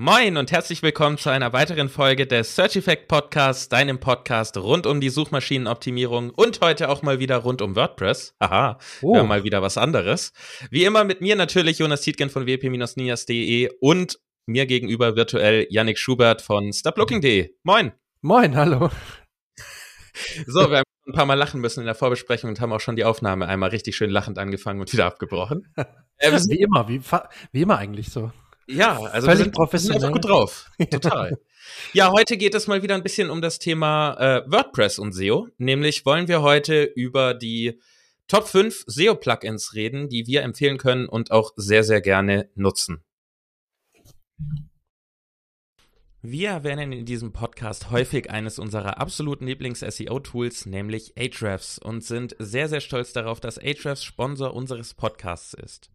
Moin und herzlich willkommen zu einer weiteren Folge des Search Effect Podcasts, deinem Podcast rund um die Suchmaschinenoptimierung und heute auch mal wieder rund um WordPress. Haha, oh. mal wieder was anderes. Wie immer mit mir natürlich Jonas Tietgen von wp-nias.de und mir gegenüber virtuell Yannick Schubert von stoplooking.de. Moin. Moin, hallo. So, wir haben ein paar Mal lachen müssen in der Vorbesprechung und haben auch schon die Aufnahme einmal richtig schön lachend angefangen und wieder abgebrochen. Wie immer, wie, wie immer eigentlich so. Ja, also Völlig wir sind, professionell. sind gut drauf. Total. ja, heute geht es mal wieder ein bisschen um das Thema äh, WordPress und SEO. Nämlich wollen wir heute über die Top 5 SEO-Plugins reden, die wir empfehlen können und auch sehr, sehr gerne nutzen. Wir erwähnen in diesem Podcast häufig eines unserer absoluten Lieblings-SEO-Tools, nämlich Ahrefs, und sind sehr, sehr stolz darauf, dass Ahrefs Sponsor unseres Podcasts ist.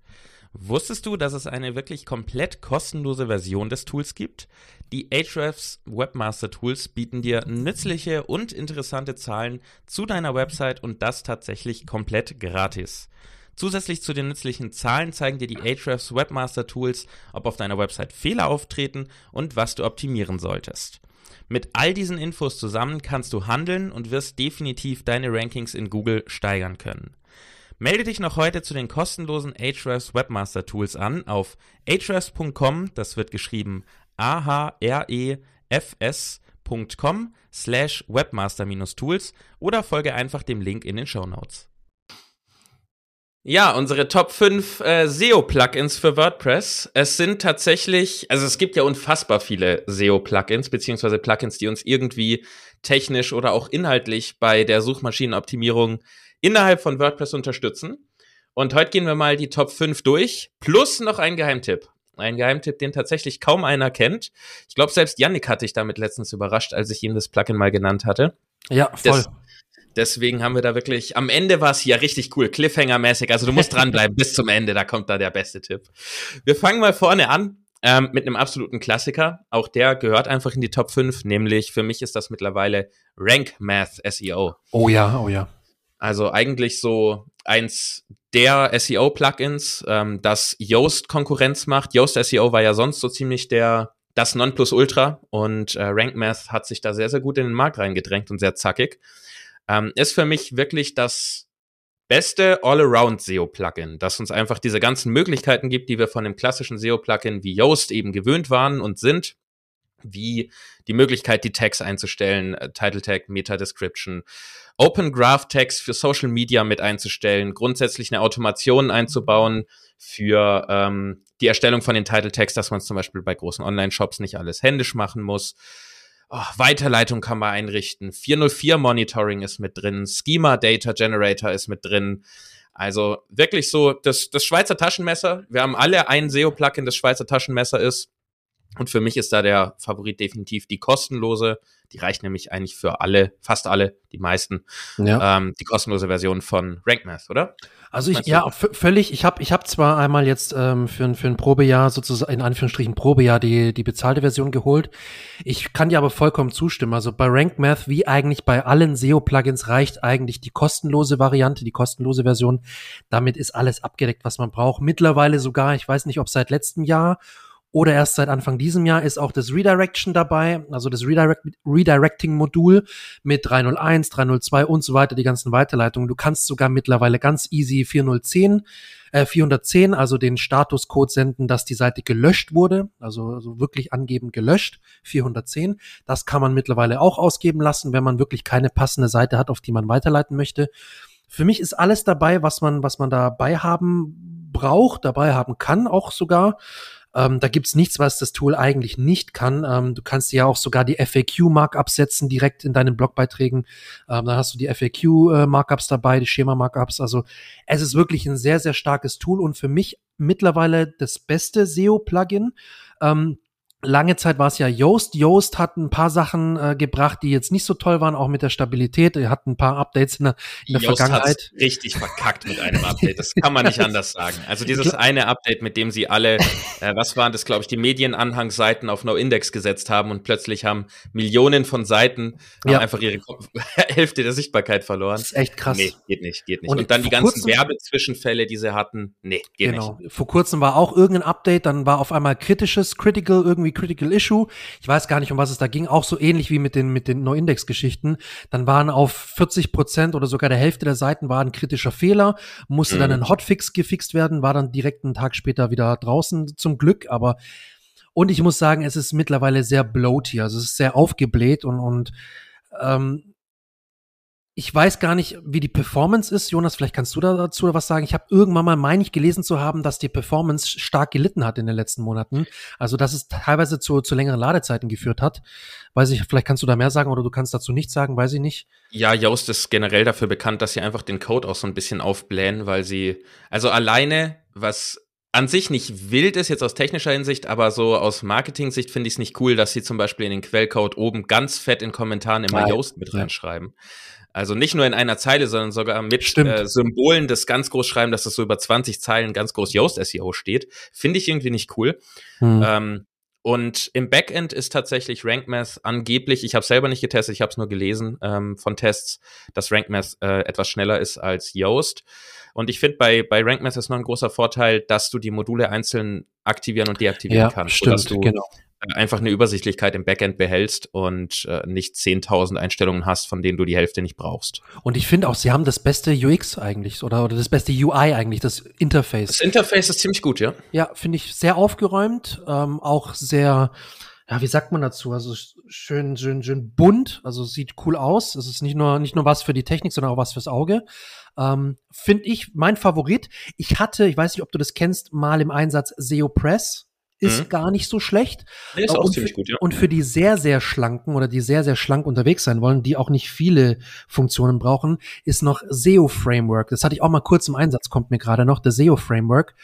Wusstest du, dass es eine wirklich komplett kostenlose Version des Tools gibt? Die Ahrefs Webmaster Tools bieten dir nützliche und interessante Zahlen zu deiner Website und das tatsächlich komplett gratis. Zusätzlich zu den nützlichen Zahlen zeigen dir die Ahrefs Webmaster Tools, ob auf deiner Website Fehler auftreten und was du optimieren solltest. Mit all diesen Infos zusammen kannst du handeln und wirst definitiv deine Rankings in Google steigern können. Melde dich noch heute zu den kostenlosen Ahrefs Webmaster Tools an auf ahrefs.com, das wird geschrieben A-H-R-E-F-S.com slash webmaster-tools oder folge einfach dem Link in den Show Notes. Ja, unsere Top 5 äh, SEO-Plugins für WordPress. Es sind tatsächlich, also es gibt ja unfassbar viele SEO-Plugins, beziehungsweise Plugins, die uns irgendwie technisch oder auch inhaltlich bei der Suchmaschinenoptimierung innerhalb von WordPress unterstützen. Und heute gehen wir mal die Top 5 durch, plus noch ein Geheimtipp. Ein Geheimtipp, den tatsächlich kaum einer kennt. Ich glaube, selbst Yannick hatte ich damit letztens überrascht, als ich ihm das Plugin mal genannt hatte. Ja, voll. Das, deswegen haben wir da wirklich, am Ende war es ja richtig cool, Cliffhanger-mäßig. Also du musst dranbleiben bis zum Ende, da kommt da der beste Tipp. Wir fangen mal vorne an. Ähm, mit einem absoluten Klassiker. Auch der gehört einfach in die Top 5, nämlich für mich ist das mittlerweile Rank Math SEO. Oh ja, oh ja. Also eigentlich so eins der SEO-Plugins, ähm, das Yoast Konkurrenz macht. Yoast SEO war ja sonst so ziemlich der das Nonplusultra und äh, Rank Math hat sich da sehr, sehr gut in den Markt reingedrängt und sehr zackig. Ähm, ist für mich wirklich das beste All-Around SEO-Plugin, das uns einfach diese ganzen Möglichkeiten gibt, die wir von dem klassischen SEO-Plugin wie Yoast eben gewöhnt waren und sind, wie die Möglichkeit, die Tags einzustellen, äh, Title Tag, Meta Description, Open Graph Tags für Social Media mit einzustellen, grundsätzlich eine Automation einzubauen für ähm, die Erstellung von den Title Tags, dass man es zum Beispiel bei großen Online-Shops nicht alles händisch machen muss. Oh, Weiterleitung kann man einrichten. 404 Monitoring ist mit drin. Schema Data Generator ist mit drin. Also wirklich so das, das Schweizer Taschenmesser. Wir haben alle ein SEO-Plugin, das Schweizer Taschenmesser ist. Und für mich ist da der Favorit definitiv die kostenlose. Die reicht nämlich eigentlich für alle, fast alle, die meisten. Ja. Ähm, die kostenlose Version von RankMath, oder? Also ich, ja, völlig. Ich habe ich hab zwar einmal jetzt ähm, für, für ein Probejahr sozusagen, in Anführungsstrichen Probejahr, die, die bezahlte Version geholt. Ich kann dir aber vollkommen zustimmen. Also bei RankMath, wie eigentlich bei allen SEO-Plugins, reicht eigentlich die kostenlose Variante, die kostenlose Version. Damit ist alles abgedeckt, was man braucht. Mittlerweile sogar, ich weiß nicht, ob seit letztem Jahr oder erst seit Anfang diesem Jahr ist auch das Redirection dabei, also das Redirect Redirecting-Modul mit 301, 302 und so weiter, die ganzen Weiterleitungen. Du kannst sogar mittlerweile ganz easy 4010, äh, 410, also den Statuscode senden, dass die Seite gelöscht wurde, also, also wirklich angeben gelöscht, 410. Das kann man mittlerweile auch ausgeben lassen, wenn man wirklich keine passende Seite hat, auf die man weiterleiten möchte. Für mich ist alles dabei, was man, was man dabei haben braucht, dabei haben kann, auch sogar. Ähm, da gibt's nichts, was das Tool eigentlich nicht kann. Ähm, du kannst ja auch sogar die FAQ-Markups setzen direkt in deinen Blogbeiträgen. Ähm, dann hast du die FAQ-Markups dabei, die Schema-Markups. Also es ist wirklich ein sehr, sehr starkes Tool und für mich mittlerweile das beste SEO-Plugin. Ähm, Lange Zeit war es ja Yoast. Yoast hat ein paar Sachen äh, gebracht, die jetzt nicht so toll waren, auch mit der Stabilität. Er hat ein paar Updates in der, in der Yoast Vergangenheit. richtig verkackt mit einem Update. Das kann man nicht anders sagen. Also dieses eine Update, mit dem sie alle, äh, was waren das, glaube ich, die Medienanhangsseiten auf No-Index gesetzt haben und plötzlich haben Millionen von Seiten ja. einfach ihre Hälfte der Sichtbarkeit verloren. Das ist echt krass. Nee, geht nicht, geht nicht. Und, und dann die ganzen Werbezwischenfälle, die sie hatten, nee, geht genau. nicht. Vor kurzem war auch irgendein Update, dann war auf einmal kritisches, critical irgendwie Critical Issue. Ich weiß gar nicht, um was es da ging. Auch so ähnlich wie mit den, mit den No-Index-Geschichten. Dann waren auf 40 Prozent oder sogar der Hälfte der Seiten war ein kritischer Fehler, musste mhm. dann ein Hotfix gefixt werden, war dann direkt einen Tag später wieder draußen zum Glück. Aber und ich muss sagen, es ist mittlerweile sehr bloaty, also es ist sehr aufgebläht und, und ähm, ich weiß gar nicht, wie die Performance ist. Jonas, vielleicht kannst du dazu was sagen. Ich habe irgendwann mal, meine ich, gelesen zu haben, dass die Performance stark gelitten hat in den letzten Monaten. Also, dass es teilweise zu, zu längeren Ladezeiten geführt hat. Weiß ich, vielleicht kannst du da mehr sagen oder du kannst dazu nichts sagen, weiß ich nicht. Ja, Yoast ist generell dafür bekannt, dass sie einfach den Code auch so ein bisschen aufblähen, weil sie, also alleine, was an sich nicht wild ist, jetzt aus technischer Hinsicht, aber so aus Marketing-Sicht finde ich es nicht cool, dass sie zum Beispiel in den Quellcode oben ganz fett in Kommentaren immer Yoast mit reinschreiben. Also nicht nur in einer Zeile, sondern sogar mit äh, Symbolen das ganz groß schreiben, dass das so über 20 Zeilen ganz groß Yoast SEO steht. Finde ich irgendwie nicht cool. Hm. Ähm, und im Backend ist tatsächlich RankMath angeblich, ich habe selber nicht getestet, ich habe es nur gelesen ähm, von Tests, dass RankMath äh, etwas schneller ist als Yoast. Und ich finde, bei, bei RankMath ist noch ein großer Vorteil, dass du die Module einzeln aktivieren und deaktivieren ja, kannst. Stimmt, du genau einfach eine Übersichtlichkeit im Backend behältst und äh, nicht 10.000 Einstellungen hast, von denen du die Hälfte nicht brauchst. Und ich finde auch, sie haben das beste UX eigentlich oder, oder das beste UI eigentlich, das Interface. Das Interface ist ziemlich gut, ja. Ja, finde ich sehr aufgeräumt, ähm, auch sehr, ja, wie sagt man dazu? Also schön, schön, schön bunt, also sieht cool aus. Es ist nicht nur, nicht nur was für die Technik, sondern auch was fürs Auge. Ähm, Finde ich mein Favorit. Ich hatte, ich weiß nicht, ob du das kennst, mal im Einsatz SEO Press ist mhm. gar nicht so schlecht. Nee, ist auch und, ziemlich gut, ja. Und für die sehr, sehr schlanken oder die sehr, sehr schlank unterwegs sein wollen, die auch nicht viele Funktionen brauchen, ist noch SEO Framework. Das hatte ich auch mal kurz im Einsatz, kommt mir gerade noch, der SEO Framework.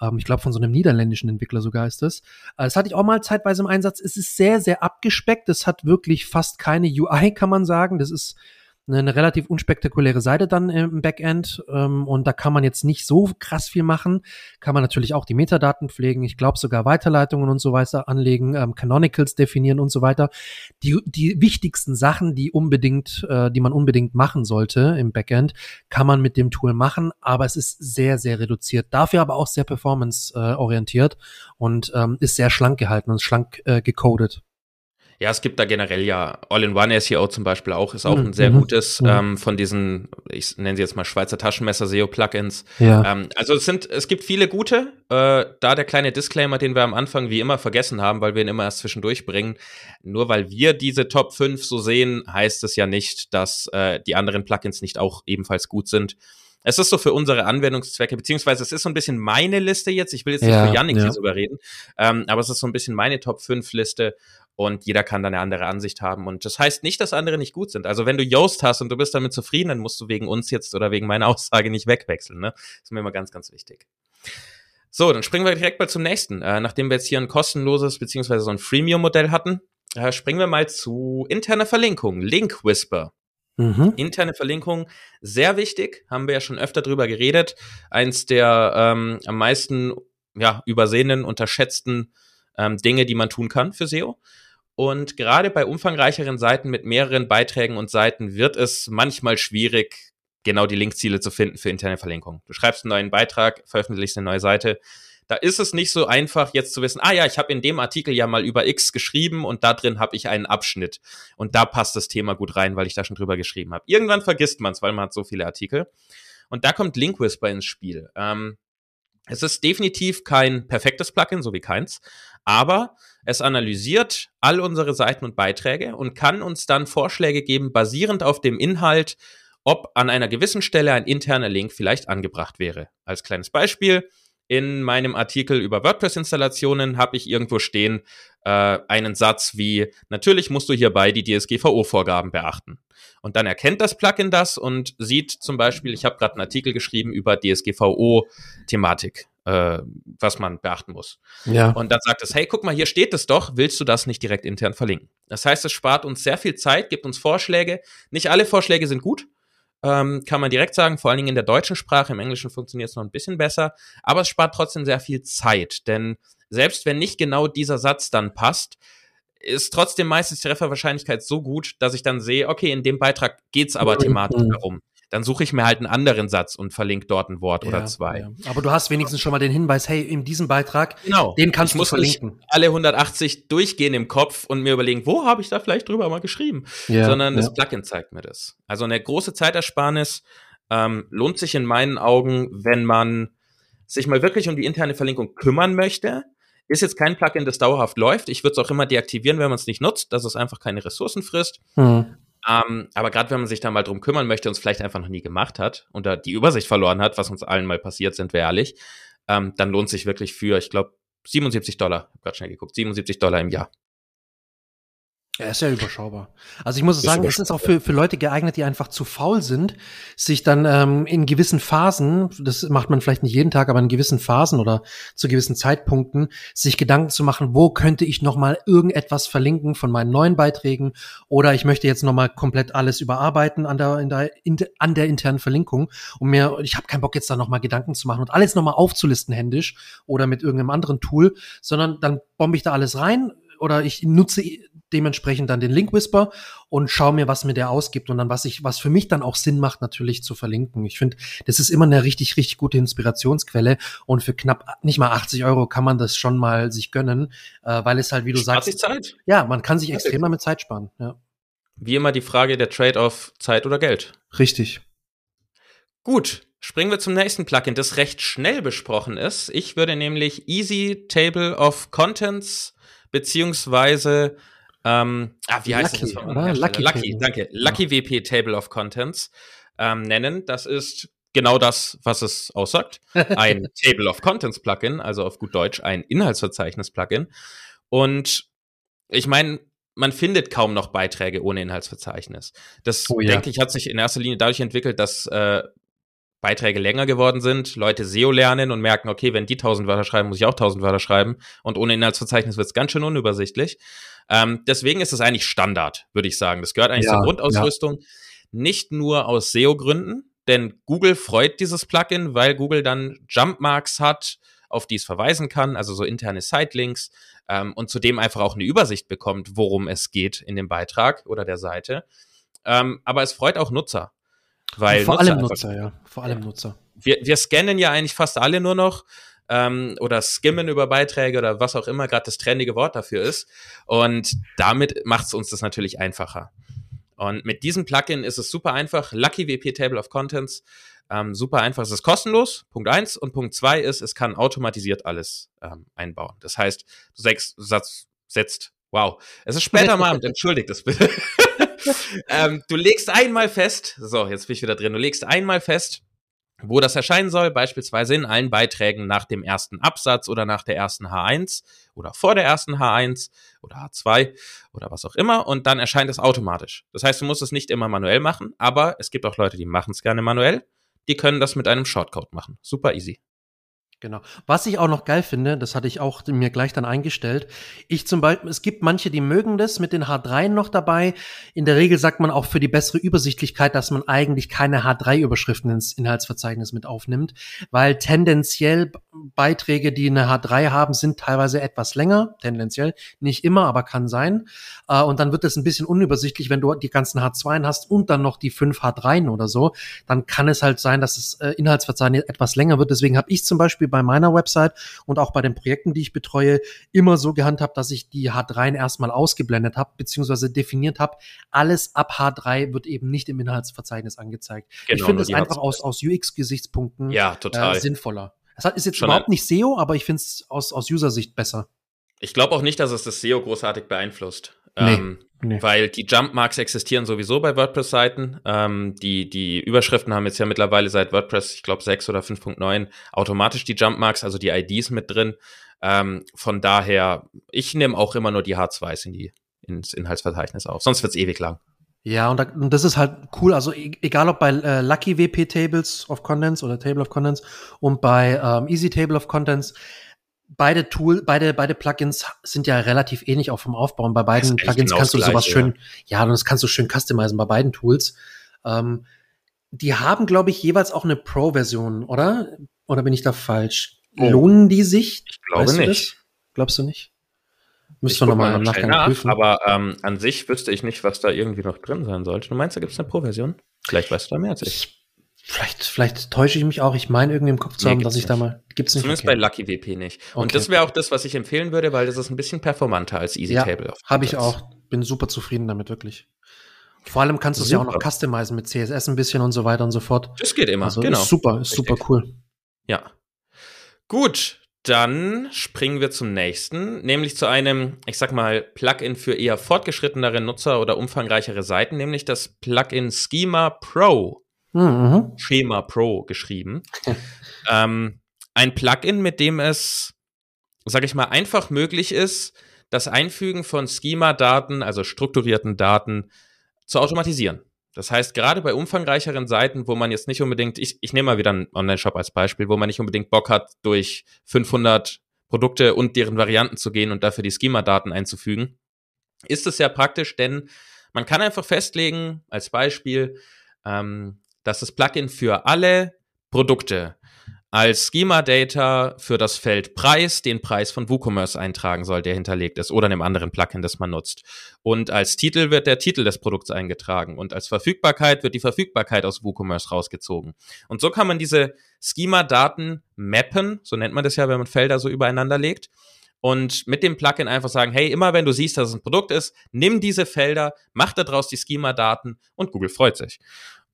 Ähm, ich glaube, von so einem niederländischen Entwickler sogar ist das. Äh, das hatte ich auch mal zeitweise im Einsatz. Es ist sehr, sehr abgespeckt. Es hat wirklich fast keine UI, kann man sagen. Das ist eine relativ unspektakuläre Seite dann im Backend ähm, und da kann man jetzt nicht so krass viel machen. Kann man natürlich auch die Metadaten pflegen, ich glaube sogar Weiterleitungen und so weiter anlegen, ähm, Canonicals definieren und so weiter. Die, die wichtigsten Sachen, die unbedingt, äh, die man unbedingt machen sollte im Backend, kann man mit dem Tool machen, aber es ist sehr, sehr reduziert. Dafür aber auch sehr performance-orientiert äh, und ähm, ist sehr schlank gehalten und schlank äh, gecodet. Ja, es gibt da generell ja All-in-One SEO zum Beispiel auch, ist auch mhm. ein sehr mhm. gutes mhm. ähm, von diesen, ich nenne sie jetzt mal Schweizer Taschenmesser SEO-Plugins. Ja. Ähm, also es sind, es gibt viele gute. Äh, da der kleine Disclaimer, den wir am Anfang wie immer vergessen haben, weil wir ihn immer erst zwischendurch bringen. Nur weil wir diese Top 5 so sehen, heißt es ja nicht, dass äh, die anderen Plugins nicht auch ebenfalls gut sind. Es ist so für unsere Anwendungszwecke, beziehungsweise es ist so ein bisschen meine Liste jetzt. Ich will jetzt nicht ja, für Yannick ja. hier sogar reden, ähm, aber es ist so ein bisschen meine Top 5 Liste und jeder kann da eine andere Ansicht haben. Und das heißt nicht, dass andere nicht gut sind. Also wenn du Yoast hast und du bist damit zufrieden, dann musst du wegen uns jetzt oder wegen meiner Aussage nicht wegwechseln. Ne? Das ist mir immer ganz, ganz wichtig. So, dann springen wir direkt mal zum nächsten. Äh, nachdem wir jetzt hier ein kostenloses beziehungsweise so ein Freemium-Modell hatten, äh, springen wir mal zu interner Verlinkung, Link Whisper. Mhm. Interne Verlinkung, sehr wichtig, haben wir ja schon öfter drüber geredet. Eins der ähm, am meisten ja, übersehenen, unterschätzten ähm, Dinge, die man tun kann für SEO. Und gerade bei umfangreicheren Seiten mit mehreren Beiträgen und Seiten wird es manchmal schwierig, genau die Linkziele zu finden für interne Verlinkung. Du schreibst einen neuen Beitrag, veröffentlichst eine neue Seite. Da ist es nicht so einfach, jetzt zu wissen, ah ja, ich habe in dem Artikel ja mal über X geschrieben und da drin habe ich einen Abschnitt. Und da passt das Thema gut rein, weil ich da schon drüber geschrieben habe. Irgendwann vergisst man es, weil man hat so viele Artikel. Und da kommt Link Whisper ins Spiel. Ähm, es ist definitiv kein perfektes Plugin, so wie keins, aber es analysiert all unsere Seiten und Beiträge und kann uns dann Vorschläge geben, basierend auf dem Inhalt, ob an einer gewissen Stelle ein interner Link vielleicht angebracht wäre. Als kleines Beispiel, in meinem Artikel über WordPress-Installationen habe ich irgendwo stehen äh, einen Satz wie, natürlich musst du hierbei die DSGVO-Vorgaben beachten. Und dann erkennt das Plugin das und sieht zum Beispiel, ich habe gerade einen Artikel geschrieben über DSGVO-Thematik äh, was man beachten muss. Ja. Und dann sagt es, hey, guck mal, hier steht es doch, willst du das nicht direkt intern verlinken? Das heißt, es spart uns sehr viel Zeit, gibt uns Vorschläge. Nicht alle Vorschläge sind gut, ähm, kann man direkt sagen, vor allen Dingen in der deutschen Sprache, im Englischen funktioniert es noch ein bisschen besser, aber es spart trotzdem sehr viel Zeit, denn selbst wenn nicht genau dieser Satz dann passt, ist trotzdem meistens die Trefferwahrscheinlichkeit so gut, dass ich dann sehe, okay, in dem Beitrag geht's aber mhm. thematisch darum dann suche ich mir halt einen anderen Satz und verlinke dort ein Wort Ja, oder zwei. ja. Aber du hast wenigstens schon mal den Hinweis, hey, in diesem Beitrag, Genau. den kannst ich du muss verlinken. nicht alle 180 durchgehen im Kopf und mir überlegen, wo habe ich da vielleicht drüber mal geschrieben, Ja, sondern das Plugin zeigt mir das. Also eine große Zeitersparnis ähm, lohnt sich in meinen Augen, wenn man sich mal wirklich um die interne Verlinkung kümmern möchte. Ist jetzt kein Plugin, das dauerhaft läuft. Ich würde es auch immer deaktivieren, wenn man es nicht nutzt, dass es einfach keine Ressourcen frisst. Hm. Ähm, aber gerade wenn man sich da mal drum kümmern möchte und es vielleicht einfach noch nie gemacht hat und da die Übersicht verloren hat, was uns allen mal passiert, sind wir ehrlich, ähm, dann lohnt sich wirklich für, ich glaube, 77 Dollar, ich hab gerade schnell geguckt, 77 Dollar im Jahr. Ja, ist ja überschaubar. Also ich muss Ist sagen, es ist auch für, für Leute geeignet, die einfach zu faul sind, sich dann ähm, in gewissen Phasen, das macht man vielleicht nicht jeden Tag, aber in gewissen Phasen oder zu gewissen Zeitpunkten, sich Gedanken zu machen, wo könnte ich nochmal irgendetwas verlinken von meinen neuen Beiträgen oder ich möchte jetzt nochmal komplett alles überarbeiten an der, in der, in, an der internen Verlinkung und mir, ich habe keinen Bock jetzt da nochmal Gedanken zu machen und alles nochmal aufzulisten händisch oder mit irgendeinem anderen Tool, sondern dann bombe ich da alles rein oder ich nutze dementsprechend dann den Link Whisper und schaue mir, was mir der ausgibt und dann was ich, was für mich dann auch Sinn macht, natürlich zu verlinken. Ich finde, das ist immer eine richtig, richtig gute Inspirationsquelle und für knapp nicht mal 80 Euro kann man das schon mal sich gönnen, äh, weil es halt, wie du Spart sagst, Zeit. ja, man kann sich Ja, extrem damit Zeit sparen. Ja, Wie immer die Frage der Trade-off Zeit oder Geld. richtig. Gut, springen wir zum nächsten Plugin, das recht schnell besprochen ist. Ich würde nämlich Easy Table of Contents beziehungsweise ähm, ah, wie heißt Lucky, das? vom oder? Lucky Lucky, danke. Lucky WP Table of Contents ähm, nennen. Das ist genau das, was es aussagt. Ein Table of Contents Plugin, also auf gut Deutsch ein Inhaltsverzeichnis Plugin. Und ich meine, man findet kaum noch Beiträge ohne Inhaltsverzeichnis. Das, Oh ja. denke ich, hat sich in erster Linie dadurch entwickelt, dass äh, Beiträge länger geworden sind, Leute SEO lernen und merken, okay, wenn die 1000 Wörter schreiben, muss ich auch 1000 Wörter schreiben und ohne Inhaltsverzeichnis wird es ganz schön unübersichtlich. Ähm, deswegen ist es eigentlich Standard, würde ich sagen. Das gehört eigentlich Ja, zur Grundausrüstung. Nicht nur aus SEO-Gründen, denn Google freut dieses Plugin, weil Google dann Jumpmarks hat, auf die es verweisen kann, also so interne Sitelinks ähm, und zudem einfach auch eine Übersicht bekommt, worum es geht in dem Beitrag oder der Seite. Ähm, aber es freut auch Nutzer. Weil vor Nutzer allem Nutzer, ja. Vor allem Nutzer. wir, wir scannen ja eigentlich fast alle nur noch ähm, oder skimmen über Beiträge oder was auch immer gerade das trendige Wort dafür ist. Und damit macht es uns das natürlich einfacher. Und mit diesem Plugin ist es super einfach. Lucky WP Table of Contents. Ähm, super einfach. Es ist kostenlos. Punkt eins Und Punkt zwei ist, es kann automatisiert alles ähm, einbauen. Das heißt, du sechs, Satz, setzt, wow, es ist später am Abend, entschuldigt das bitte. ähm, du legst einmal fest, so, jetzt bin ich wieder drin, du legst einmal fest, wo das erscheinen soll, beispielsweise in allen Beiträgen nach dem ersten Absatz oder nach der ersten H1 oder vor der ersten H1 oder H2 oder was auch immer und dann erscheint es automatisch. Das heißt, du musst es nicht immer manuell machen, aber es gibt auch Leute, die machen es gerne manuell, die können das mit einem Shortcode machen. Super easy. Genau. Was ich auch noch geil finde, das hatte ich auch mir gleich dann eingestellt. Ich zum Beispiel, es gibt manche, die mögen das mit den H3 noch dabei. In der Regel sagt man auch für die bessere Übersichtlichkeit, dass man eigentlich keine H3-Überschriften ins Inhaltsverzeichnis mit aufnimmt, weil tendenziell Beiträge, die eine H3 haben, sind teilweise etwas länger. Tendenziell. Nicht immer, aber kann sein. Äh, Und dann wird es ein bisschen unübersichtlich, wenn du die ganzen H2 hast und dann noch die fünf H3 oder so. Dann kann es halt sein, dass das äh, Inhaltsverzeichnis etwas länger wird. Deswegen habe ich zum Beispiel bei meiner Website und auch bei den Projekten, die ich betreue, immer so gehandhabt, dass ich die H3 erstmal ausgeblendet habe, beziehungsweise definiert habe, alles ab H3 wird eben nicht im Inhaltsverzeichnis angezeigt. ich Genau, finde nur es einfach H2. aus, aus UX-Gesichtspunkten Ja, äh, sinnvoller. Es ist jetzt Schon überhaupt nicht SEO, aber ich finde es aus, aus User-Sicht besser. Ich glaube auch nicht, dass es das SEO großartig beeinflusst. Nee. Ähm, Nee. Weil die Jump-Marks existieren sowieso bei WordPress-Seiten. Ähm, die, die Überschriften haben jetzt ja mittlerweile seit WordPress, ich glaube 6 oder 5.9, automatisch die Jump-Marks, also die IDs mit drin. Ähm, von daher, ich nehme auch immer nur die H2s in die, ins Inhaltsverzeichnis auf. Sonst wird's ewig lang. Ja, und, da, und das ist halt cool. Also e- egal ob bei äh, Lucky WP Tables of Contents oder Table of Contents und bei ähm, Easy Table of Contents, beide Tool, beide beide Plugins sind ja relativ ähnlich auch vom Aufbau. Und bei beiden Plugins genau kannst du das sowas Gleiche, schön, ja, und das kannst du schön customizen bei beiden Tools. Ähm, die haben, glaube ich, jeweils auch eine Pro-Version, oder? Oder bin ich da falsch? Oh. Lohnen die sich? Ich glaube Weißt nicht. Glaubst du nicht? Ich Müssen wir nochmal im Nachgang nach, prüfen. Aber ähm, an sich wüsste ich nicht, was da irgendwie noch drin sein sollte. Du meinst, da gibt's eine Pro-Version? Vielleicht weißt du da mehr als ich. Ich Vielleicht, vielleicht täusche ich mich auch. Ich meine irgendwie im Kopf zu nee, haben, dass ich nicht. da mal. Gibt's nicht. Zumindest okay. bei Lucky WP nicht. Und okay. das wäre auch das, was ich empfehlen würde, weil das ist ein bisschen performanter als Easy ja, Table. Habe ich auch. Bin super zufrieden damit, wirklich. Vor allem kannst du es ja auch noch customizen mit CSS ein bisschen und so weiter und so fort. Das geht immer, also genau. Ist super, ist Richtig. super cool. Ja. Gut, dann springen wir zum nächsten, nämlich zu einem, ich sag mal, Plugin für eher fortgeschrittenere Nutzer oder umfangreichere Seiten, nämlich das Plugin Schema Pro. Mhm. Schema Pro geschrieben. ähm, ein Plugin, mit dem es, sag ich mal, einfach möglich ist, das Einfügen von Schema-Daten, also strukturierten Daten, zu automatisieren. Das heißt, gerade bei umfangreicheren Seiten, wo man jetzt nicht unbedingt, ich, ich nehme mal wieder einen Online-Shop als Beispiel, wo man nicht unbedingt Bock hat, durch 500 Produkte und deren Varianten zu gehen und dafür die Schema-Daten einzufügen, ist es sehr praktisch, denn man kann einfach festlegen, als Beispiel, ähm, dass das Plugin für alle Produkte als Schema-Data für das Feld Preis den Preis von WooCommerce eintragen soll, der hinterlegt ist, oder einem anderen Plugin, das man nutzt. Und als Titel wird der Titel des Produkts eingetragen und als Verfügbarkeit wird die Verfügbarkeit aus WooCommerce rausgezogen. Und so kann man diese Schema-Daten mappen, so nennt man das ja, wenn man Felder so übereinander legt. Und mit dem Plugin einfach sagen, hey, immer wenn du siehst, dass es ein Produkt ist, nimm diese Felder, mach daraus die Schema-Daten und Google freut sich.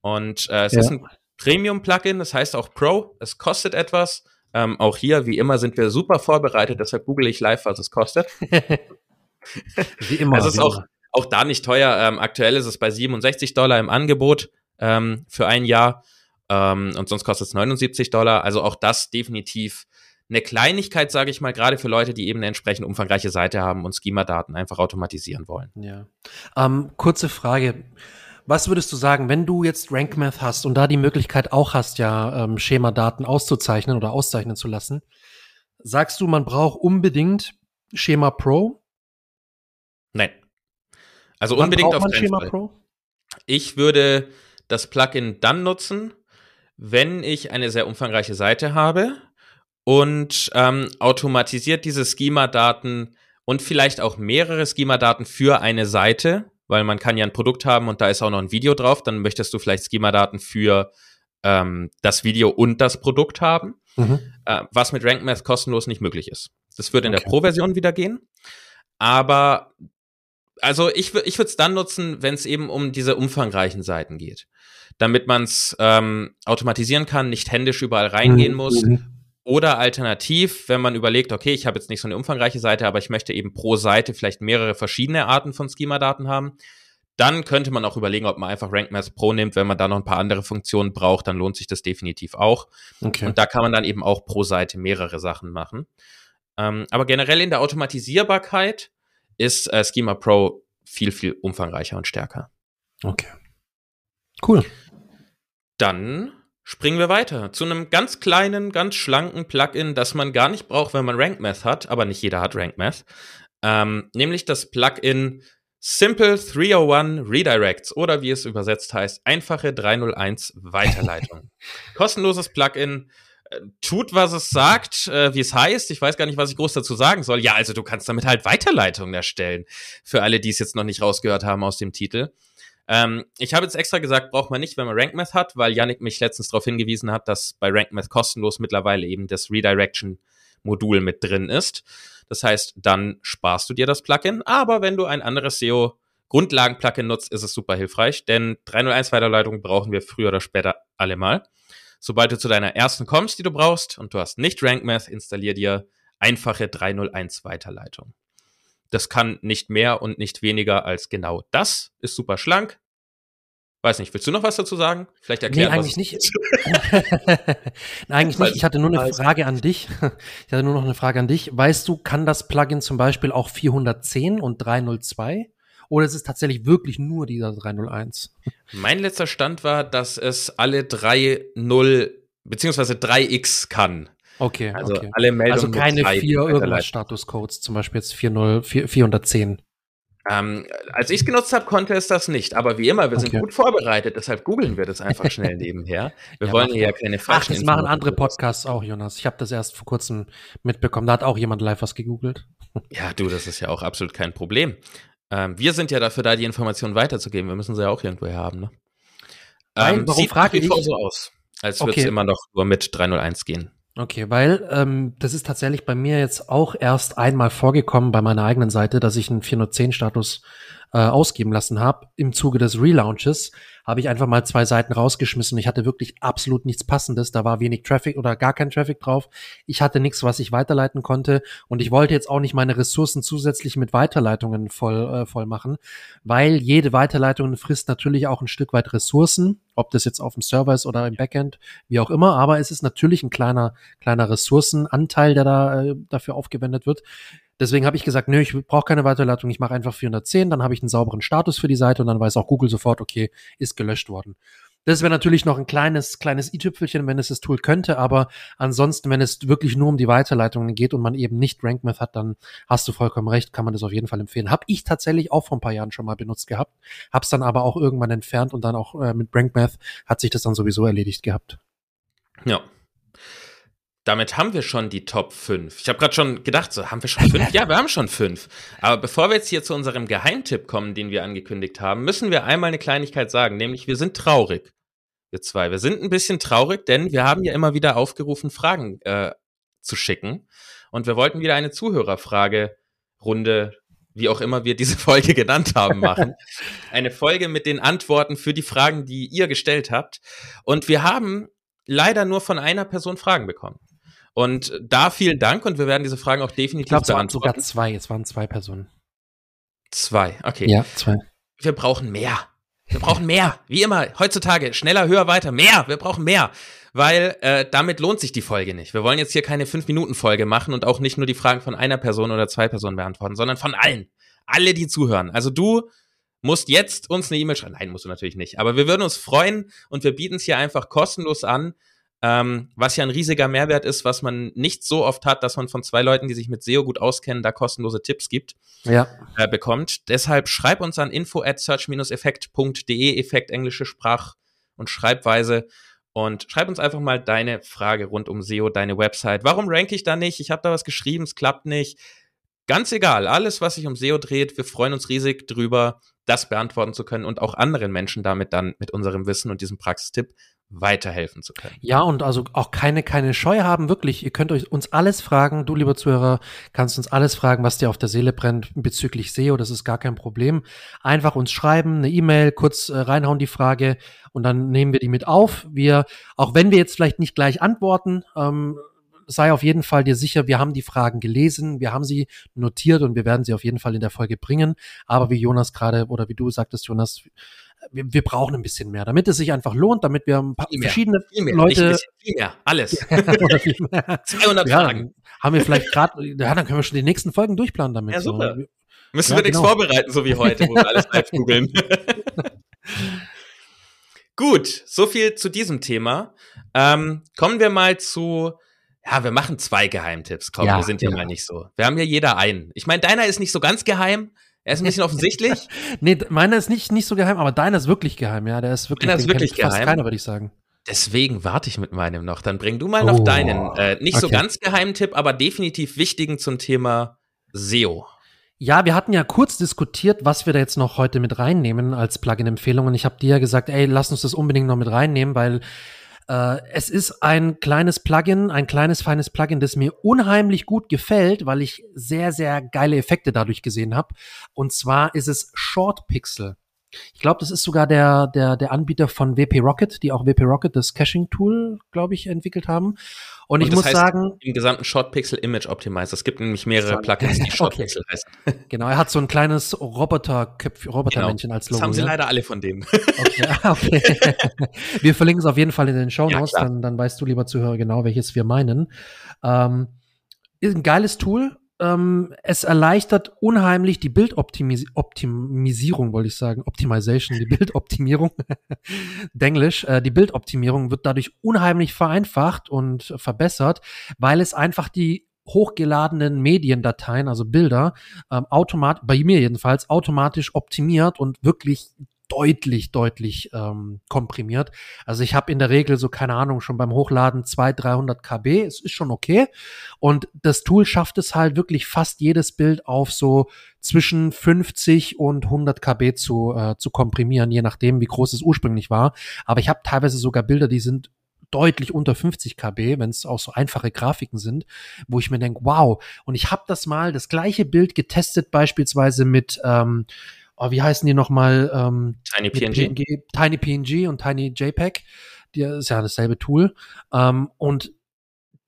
Und äh, es ja. ist ein Premium-Plugin, das heißt auch Pro. Es kostet etwas. Ähm, auch hier, wie immer, sind wir super vorbereitet, deshalb google ich live, was es kostet. wie immer. Also es ist auch, auch da nicht teuer. Ähm, aktuell ist es bei 67 Dollar im Angebot ähm, für ein Jahr ähm, und sonst kostet es 79 Dollar. Also auch das definitiv eine Kleinigkeit, sage ich mal, gerade für Leute, die eben eine entsprechend umfangreiche Seite haben und Schema-Daten einfach automatisieren wollen. Ja. Ähm, kurze Frage. Was würdest du sagen, wenn du jetzt RankMath hast und da die Möglichkeit auch hast, ja ähm, Schemadaten auszuzeichnen oder auszeichnen zu lassen, sagst du, man braucht unbedingt Schema Pro? Nein. Also Wann unbedingt auf Schema Fall. Pro? Ich würde das Plugin dann nutzen, wenn ich eine sehr umfangreiche Seite habe und ähm, automatisiert diese Schema-Daten und vielleicht auch mehrere Schema-Daten für eine Seite weil man kann ja ein Produkt haben und da ist auch noch ein Video drauf, dann möchtest du vielleicht Schema-Daten für ähm, das Video und das Produkt haben, mhm. äh, was mit RankMath kostenlos nicht möglich ist. Das würde in okay. der Pro-Version wieder gehen, aber also ich, ich würde es dann nutzen, wenn es eben um diese umfangreichen Seiten geht, damit man es ähm, automatisieren kann, nicht händisch überall reingehen mhm. muss mhm. Oder alternativ, wenn man überlegt, okay, ich habe jetzt nicht so eine umfangreiche Seite, aber ich möchte eben pro Seite vielleicht mehrere verschiedene Arten von Schema-Daten haben, dann könnte man auch überlegen, ob man einfach RankMath Pro nimmt. Wenn man da noch ein paar andere Funktionen braucht, dann lohnt sich das definitiv auch. Okay. Und da kann man dann eben auch pro Seite mehrere Sachen machen. Ähm, aber generell in der Automatisierbarkeit ist äh, Schema Pro viel, viel umfangreicher und stärker. Okay. Cool. Dann springen wir weiter zu einem ganz kleinen, ganz schlanken Plugin, das man gar nicht braucht, wenn man RankMath hat, aber nicht jeder hat RankMath. Ähm, nämlich das Plugin Simple 301 Redirects oder wie es übersetzt heißt, einfache 301 Weiterleitung. Kostenloses Plugin, äh, tut, was es sagt, äh, wie es heißt. Ich weiß gar nicht, was ich groß dazu sagen soll. Ja, also du kannst damit halt Weiterleitungen erstellen. Für alle, die es jetzt noch nicht rausgehört haben aus dem Titel. Ähm, ich habe jetzt extra gesagt, braucht man nicht, wenn man RankMath hat, weil Yannick mich letztens darauf hingewiesen hat, dass bei RankMath kostenlos mittlerweile eben das Redirection-Modul mit drin ist. Das heißt, dann sparst du dir das Plugin. Aber wenn du ein anderes SEO Grundlagen-Plugin nutzt, ist es super hilfreich, denn 301-Weiterleitung brauchen wir früher oder später alle mal. Sobald du zu deiner ersten kommst, die du brauchst, und du hast nicht RankMath, installier dir einfache 301 Weiterleitung. Das kann nicht mehr und nicht weniger als genau das. Ist super schlank. Weiß nicht, willst du noch was dazu sagen? Vielleicht erklären Nee, eigentlich nicht. Nein, eigentlich nicht. Ich hatte nur eine Frage an dich. Ich hatte nur noch eine Frage an dich. Weißt du, kann das Plugin zum Beispiel auch 410 und 302? Oder ist es tatsächlich wirklich nur dieser 301? Mein letzter Stand war, dass es alle 3.0 beziehungsweise 3x kann. Okay, also okay. alle Meldungen. Also keine vier irgendwas Statuscodes, zum Beispiel jetzt 4.0, 410. Ähm, als ich es genutzt habe, konnte es das nicht. Aber wie immer, wir sind gut vorbereitet, deshalb googeln wir das einfach schnell nebenher. Wir ja, wollen hier ja keine falschen Ach, das machen andere Podcasts auch, Jonas. Ich habe das erst vor kurzem mitbekommen. Da hat auch jemand live was gegoogelt. Ja, du, das ist ja auch absolut kein Problem. Ähm, wir sind ja dafür da, die Informationen weiterzugeben. Wir müssen sie ja auch irgendwo haben. Ne? Nein, ähm, warum frage ich? So aus. als würde es Okay. immer noch nur mit 301 gehen. Okay, weil ähm, das ist tatsächlich bei mir jetzt auch erst einmal vorgekommen bei meiner eigenen Seite, dass ich einen 410-Status äh, ausgeben lassen habe. Im Zuge des Relaunches habe ich einfach mal zwei Seiten rausgeschmissen. Ich hatte wirklich absolut nichts Passendes. Da war wenig Traffic oder gar kein Traffic drauf. Ich hatte nichts, was ich weiterleiten konnte. Und ich wollte jetzt auch nicht meine Ressourcen zusätzlich mit Weiterleitungen voll, äh, voll machen, weil jede Weiterleitung frisst natürlich auch ein Stück weit Ressourcen, ob das jetzt auf dem Server ist oder im Backend, wie auch immer. Aber es ist natürlich ein kleiner, kleiner Ressourcenanteil, der da äh, dafür aufgewendet wird. Deswegen habe ich gesagt, nö, ich brauche keine Weiterleitung, ich mache einfach 410, dann habe ich einen sauberen Status für die Seite und dann weiß auch Google sofort, okay, ist gelöscht worden. Das wäre natürlich noch ein kleines, kleines i-Tüpfelchen, wenn es das Tool könnte, aber ansonsten, wenn es wirklich nur um die Weiterleitungen geht und man eben nicht RankMath hat, dann hast du vollkommen recht, kann man das auf jeden Fall empfehlen. Hab ich tatsächlich auch vor ein paar Jahren schon mal benutzt gehabt, hab's dann aber auch irgendwann entfernt und dann auch äh, mit RankMath hat sich das dann sowieso erledigt gehabt. Ja. Damit haben wir schon die Top 5. Ich habe gerade schon gedacht, so haben wir schon fünf? Ja, wir haben schon fünf. Aber bevor wir jetzt hier zu unserem Geheimtipp kommen, den wir angekündigt haben, müssen wir einmal eine Kleinigkeit sagen, nämlich wir sind traurig. Wir zwei. Wir sind ein bisschen traurig, denn wir haben ja immer wieder aufgerufen, Fragen äh, zu schicken. Und wir wollten wieder eine Zuhörerfrage-Runde, wie auch immer wir diese Folge genannt haben, machen. eine Folge mit den Antworten für die Fragen, die ihr gestellt habt. Und wir haben leider nur von einer Person Fragen bekommen. Und da vielen Dank und wir werden diese Fragen auch definitiv Ich waren beantworten. sogar zwei, es waren zwei Personen. Zwei, okay. Ja, zwei. Wir brauchen mehr. Wir brauchen mehr. Wie immer, heutzutage, schneller, höher, weiter. Mehr. Wir brauchen mehr. Weil äh, damit lohnt sich die Folge nicht. Wir wollen jetzt hier keine 5-Minuten-Folge machen und auch nicht nur die Fragen von einer Person oder zwei Personen beantworten, sondern von allen. Alle, die zuhören. Also du musst jetzt uns eine E-Mail schreiben. Nein, musst du natürlich nicht. Aber wir würden uns freuen und wir bieten es hier einfach kostenlos an. Ähm, was ja ein riesiger Mehrwert ist, was man nicht so oft hat, dass man von zwei Leuten, die sich mit SEO gut auskennen, da kostenlose Tipps gibt Ja. äh, bekommt. Deshalb schreib uns an info at search-effekt.de, Effekt englische Sprach- und Schreibweise. Und schreib uns einfach mal deine Frage rund um SEO, deine Website. Warum rank ich da nicht? Ich habe da was geschrieben, es klappt nicht. Ganz egal, alles, was sich um SEO dreht, wir freuen uns riesig drüber, das beantworten zu können und auch anderen Menschen damit dann mit unserem Wissen und diesem Praxistipp weiterhelfen zu können. Ja, und also auch keine, keine Scheu haben, wirklich. Ihr könnt euch uns alles fragen. Du, lieber Zuhörer, kannst uns alles fragen, was dir auf der Seele brennt bezüglich SEO. Das ist gar kein Problem. Einfach uns schreiben, eine E-Mail, kurz äh, reinhauen die Frage und dann nehmen wir die mit auf. Wir, auch wenn wir jetzt vielleicht nicht gleich antworten, ähm, sei auf jeden Fall dir sicher, wir haben die Fragen gelesen, wir haben sie notiert und wir werden sie auf jeden Fall in der Folge bringen. Aber wie Jonas gerade oder wie du sagtest, Jonas, wir, wir brauchen ein bisschen mehr, damit es sich einfach lohnt, damit wir ein paar Viel mehr, verschiedene mehr, ein Leute bisschen, viel mehr, alles. oder viel mehr. 200 Ja, Fragen. haben wir vielleicht gerade, ja, dann können wir schon die nächsten Folgen durchplanen damit. Ja, super. So. Müssen Ja, wir nichts genau. vorbereiten, so wie heute, wo wir alles live googeln. Gut, so viel zu diesem Thema. Ähm, kommen wir mal zu, ja, wir machen zwei Geheimtipps. Komm, Ja, wir sind hier genau. mal nicht so. Wir haben hier jeder einen. Ich meine, deiner ist nicht so ganz geheim. Er ist ein bisschen offensichtlich. Nee, meiner ist nicht, nicht so geheim, aber deiner ist wirklich geheim, ja. Der ist wirklich, Deiner ist wirklich fast geheim. keiner, würde ich sagen. Deswegen warte ich mit meinem noch. Dann bring du mal noch Oh, deinen, äh, nicht so okay. ganz geheimen Tipp, aber definitiv wichtigen zum Thema SEO. Ja, wir hatten ja kurz diskutiert, was wir da jetzt noch heute mit reinnehmen als Plugin-Empfehlung. Und ich habe dir ja gesagt, ey, lass uns das unbedingt noch mit reinnehmen, weil äh, es ist ein kleines Plugin, ein kleines, feines Plugin, das mir unheimlich gut gefällt, weil ich sehr, sehr geile Effekte dadurch gesehen habe. Und zwar ist es Short Pixel. Ich glaube, das ist sogar der, der, der Anbieter von WP Rocket, die auch WP Rocket, das Caching-Tool, glaube ich, entwickelt haben. Und, ich das muss heißt, sagen, Im gesamten Short Pixel Image Optimizer. Es gibt nämlich mehrere. Plugins, die Short Okay. Pixel heißen. genau, er hat so ein kleines Roboter-Köpf, Robotermännchen als Genau. Das Logo. haben sie ja? leider alle von denen. Okay, ah, okay. wir verlinken es auf jeden Fall in den Show Ja, Notes, klar. dann, dann weißt du, lieber Zuhörer, genau, welches wir meinen. Ähm, ist ein geiles Tool. Ähm, es erleichtert unheimlich die Bildoptimisierung, wollte ich sagen, Optimization, die Bildoptimierung, Denglisch, äh, die Bildoptimierung wird dadurch unheimlich vereinfacht und verbessert, weil es einfach die hochgeladenen Mediendateien, also Bilder, ähm, automatisch, bei mir jedenfalls, automatisch optimiert und wirklich deutlich, deutlich ähm, komprimiert. Also ich habe in der Regel so, keine Ahnung, schon beim Hochladen 200, 300 KB, es ist schon okay. Und das Tool schafft es halt wirklich fast jedes Bild auf so zwischen 50 und 100 KB zu, äh, zu komprimieren, je nachdem, wie groß es ursprünglich war. Aber ich habe teilweise sogar Bilder, die sind deutlich unter 50 KB, wenn es auch so einfache Grafiken sind, wo ich mir denke, wow. Und ich habe das mal, das gleiche Bild getestet beispielsweise mit, ähm, oh, wie heißen die nochmal? Ähm, Tiny PNG. PNG. Tiny PNG und Tiny JPEG. Die ist ja dasselbe Tool. Ähm, und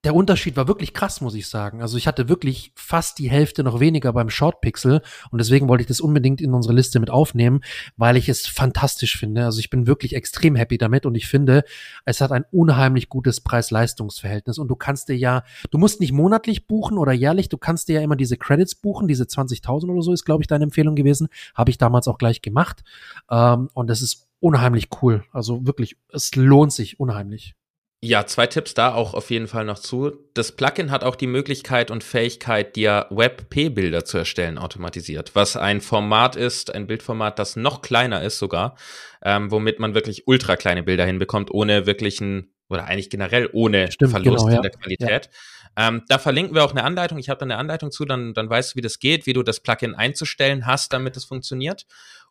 der Unterschied war wirklich krass, muss ich sagen. Also ich hatte wirklich fast die Hälfte noch weniger beim Short Pixel und deswegen wollte ich das unbedingt in unsere Liste mit aufnehmen, weil ich es fantastisch finde. Also ich bin wirklich extrem happy damit und ich finde, es hat ein unheimlich gutes Preis-Leistungs-Verhältnis und du kannst dir ja, du musst nicht monatlich buchen oder jährlich, du kannst dir ja immer diese Credits buchen, diese 20.000 oder so ist, glaube ich, deine Empfehlung gewesen. Habe ich damals auch gleich gemacht ähm, und das ist unheimlich cool. Also wirklich, es lohnt sich unheimlich. Ja, zwei Tipps da auch auf jeden Fall noch zu. Das Plugin hat auch die Möglichkeit und Fähigkeit, dir WebP-Bilder zu erstellen, automatisiert, was ein Format ist, ein Bildformat, das noch kleiner ist sogar, ähm, womit man wirklich ultra kleine Bilder hinbekommt, ohne wirklichen oder eigentlich generell ohne Stimmt, Verlust genau, ja. in der Qualität. Ja. Ähm, da verlinken wir auch eine Anleitung. Ich habe da eine Anleitung zu, dann, dann weißt du, wie das geht, wie du das Plugin einzustellen hast, damit es funktioniert.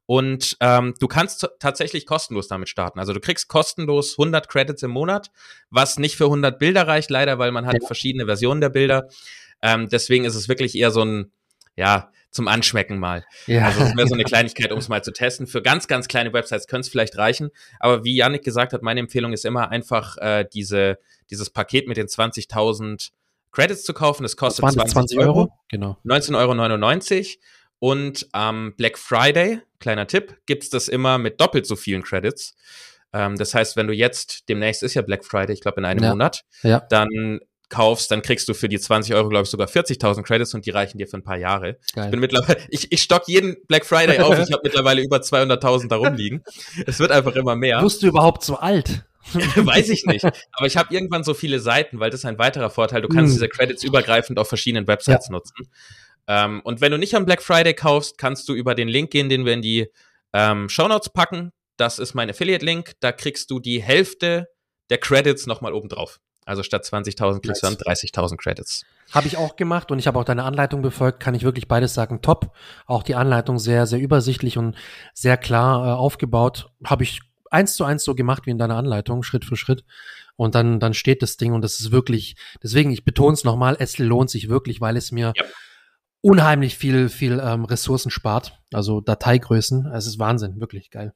Und ähm, du kannst tatsächlich kostenlos damit starten. Also du kriegst kostenlos 100 Credits im Monat, was nicht für 100 Bilder reicht, leider, weil man hat verschiedene Versionen der Bilder. Ähm, deswegen ist es wirklich eher so ein, ja, zum Anschmecken mal. Ja. Also es wäre so eine Kleinigkeit, um es mal zu testen. Für ganz, ganz kleine Websites könnte es vielleicht reichen. Aber wie Yannick gesagt hat, meine Empfehlung ist immer einfach äh, diese, dieses Paket mit den 20.000 Credits zu kaufen. Das kostet 20, 20 Euro. Euro. Genau. 19,99 Euro. Und am Black Friday, kleiner Tipp, gibt's das immer mit doppelt so vielen Credits. Ähm, das heißt, wenn du jetzt, demnächst ist ja Black Friday, ich glaube in einem ja. Monat, ja. dann kaufst, dann kriegst du für die 20 Euro, glaube ich, sogar 40.000 Credits und die reichen dir für ein paar Jahre. Geil. Ich bin mittlerweile, ich, ich stock jeden Black Friday auf. Ich habe mittlerweile über 200.000 da rumliegen. es wird einfach immer mehr. Wirst du überhaupt so alt? Weiß ich nicht. Aber ich habe irgendwann so viele Seiten, weil das ist ein weiterer Vorteil. Du kannst mm. diese Credits übergreifend auf verschiedenen Websites ja. nutzen. Ähm, und wenn du nicht am Black Friday kaufst, kannst du über den Link gehen, den wir in die ähm, Show Notes packen. Das ist mein Affiliate-Link. Da kriegst du die Hälfte der Credits nochmal oben drauf. Also statt 20.000 kriegst nice. du dann 30.000 Credits. Habe ich auch gemacht und ich habe auch deine Anleitung befolgt, kann ich wirklich beides sagen, top. Auch die Anleitung sehr, sehr übersichtlich und sehr klar äh, aufgebaut. Habe ich eins zu eins so gemacht wie in deiner Anleitung, Schritt für Schritt. Und dann, dann steht das Ding und das ist wirklich, deswegen, ich betone es nochmal, es lohnt sich wirklich, weil es mir ja unheimlich viel, viel ähm, Ressourcen spart. Also Dateigrößen. Es ist Wahnsinn, wirklich geil.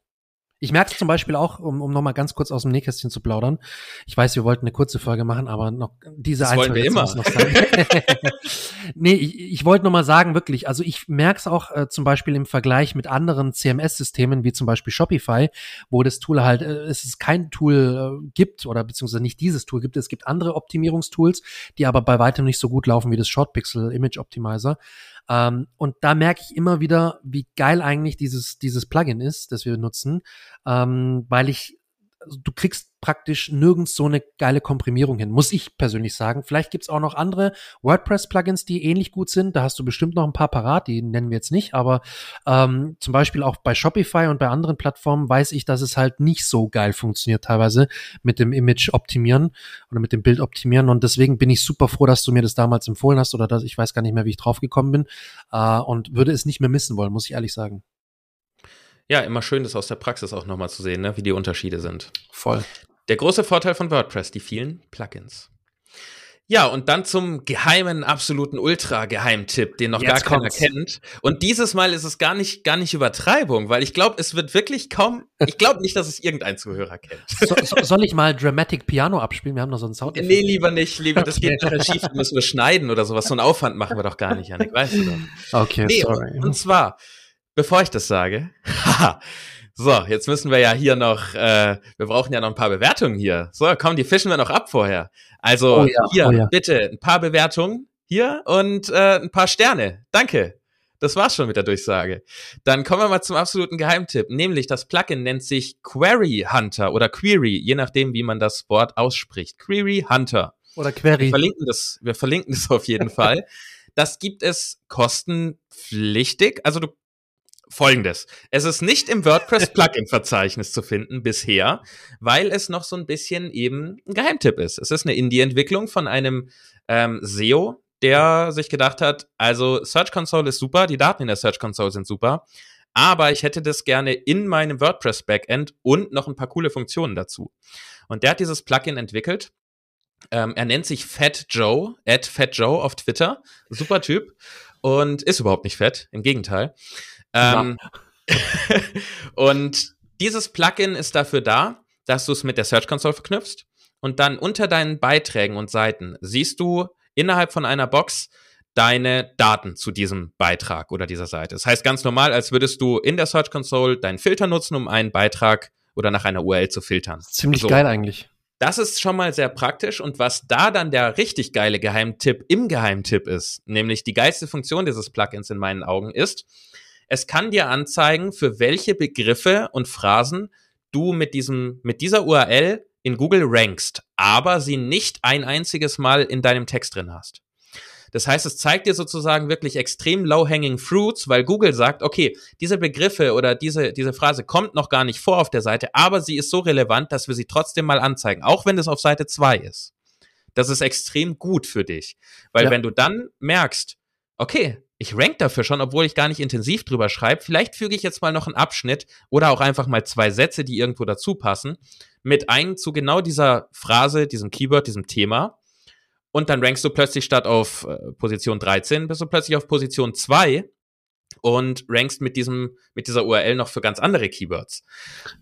Ich merke es zum Beispiel auch, um, um nochmal ganz kurz aus dem Nähkästchen zu plaudern. Ich weiß, wir wollten eine kurze Folge machen, aber noch diese das wollen wir immer. Noch sagen. nee, ich, ich wollte nochmal sagen, wirklich, also ich merke es auch äh, zum Beispiel im Vergleich mit anderen CMS-Systemen, wie zum Beispiel Shopify, wo das Tool halt, äh, es ist kein Tool äh, gibt oder beziehungsweise nicht dieses Tool gibt. Es gibt andere Optimierungstools, die aber bei weitem nicht so gut laufen wie das Short Pixel Image Optimizer. Ähm, und da merke ich immer wieder, wie geil eigentlich dieses, dieses Plugin ist, das wir nutzen, ähm, weil ich also du kriegst praktisch nirgends so eine geile Komprimierung hin, muss ich persönlich sagen. Vielleicht gibt's auch noch andere WordPress-Plugins, die ähnlich gut sind. Da hast du bestimmt noch ein paar parat, die nennen wir jetzt nicht, aber ähm, zum Beispiel auch bei Shopify und bei anderen Plattformen weiß ich, dass es halt nicht so geil funktioniert teilweise mit dem Image optimieren oder mit dem Bild optimieren. Und deswegen bin ich super froh, dass du mir das damals empfohlen hast oder dass ich weiß gar nicht mehr, wie ich drauf gekommen bin äh, und würde es nicht mehr missen wollen, muss ich ehrlich sagen. Ja, immer schön, das aus der Praxis auch nochmal zu sehen, ne, wie die Unterschiede sind. Voll. Der große Vorteil von WordPress, die vielen Plugins. Ja, und dann zum geheimen, absoluten Ultra-Geheimtipp, den noch Jetzt gar keiner kommt's. kennt. Und dieses Mal ist es gar nicht, gar nicht Übertreibung, weil ich glaube, es wird wirklich kaum, ich glaube nicht, dass es irgendein Zuhörer kennt. So, so, soll ich mal Dramatic Piano abspielen? Wir haben noch so einen Sound. Nee, lieber nicht, lieber, das geht nachher schief, müssen wir schneiden oder sowas. So einen Aufwand machen wir doch gar nicht, Janik, weißt du doch. Okay, nee, sorry. Und, und zwar, bevor ich das sage, so, jetzt müssen wir ja hier noch, äh, wir brauchen ja noch ein paar Bewertungen hier. So, komm, die fischen wir noch ab vorher. Also oh ja, hier, oh ja. bitte, ein paar Bewertungen hier und äh, ein paar Sterne. Danke. Das war's schon mit der Durchsage. Dann kommen wir mal zum absoluten Geheimtipp, nämlich das Plugin nennt sich Query Hunter oder Query, je nachdem, wie man das Wort ausspricht. Query Hunter. Oder Query. Wir verlinken das, wir verlinken das auf jeden Fall. Das gibt es kostenpflichtig. Also du Folgendes. Es ist nicht im WordPress-Plugin-Verzeichnis zu finden bisher, weil es noch so ein bisschen eben ein Geheimtipp ist. Es ist eine Indie-Entwicklung von einem ähm, SEO, der sich gedacht hat, also Search Console ist super, die Daten in der Search Console sind super, aber ich hätte das gerne in meinem WordPress-Backend und noch ein paar coole Funktionen dazu. Und der hat dieses Plugin entwickelt. Ähm, er nennt sich Fat Joe, at Fat Joe auf Twitter. Super Typ. Und ist überhaupt nicht fett, im Gegenteil. Ähm, und dieses Plugin ist dafür da, dass du es mit der Search Console verknüpfst und dann unter deinen Beiträgen und Seiten siehst du innerhalb von einer Box deine Daten zu diesem Beitrag oder dieser Seite. Das heißt ganz normal, als würdest du in der Search Console deinen Filter nutzen, um einen Beitrag oder nach einer URL zu filtern. Ziemlich so. geil eigentlich. Das ist schon mal sehr praktisch und was da dann der richtig geile Geheimtipp im Geheimtipp ist, nämlich die geilste Funktion dieses Plugins in meinen Augen ist, es kann dir anzeigen, für welche Begriffe und Phrasen du mit diesem, mit dieser URL in Google rankst, aber sie nicht ein einziges Mal in deinem Text drin hast. Das heißt, es zeigt dir sozusagen wirklich extrem low-hanging fruits, weil Google sagt, okay, diese Begriffe oder diese, diese Phrase kommt noch gar nicht vor auf der Seite, aber sie ist so relevant, dass wir sie trotzdem mal anzeigen, auch wenn es auf Seite 2 ist. Das ist extrem gut für dich. Weil ja. wenn du dann merkst, okay, ich rank dafür schon, obwohl ich gar nicht intensiv drüber schreibe. Vielleicht füge ich jetzt mal noch einen Abschnitt oder auch einfach mal zwei Sätze, die irgendwo dazu passen, mit ein zu genau dieser Phrase, diesem Keyword, diesem Thema. Und dann rankst du plötzlich statt auf äh, Position 13, bist du plötzlich auf Position 2 und rankst mit diesem, mit dieser URL noch für ganz andere Keywords.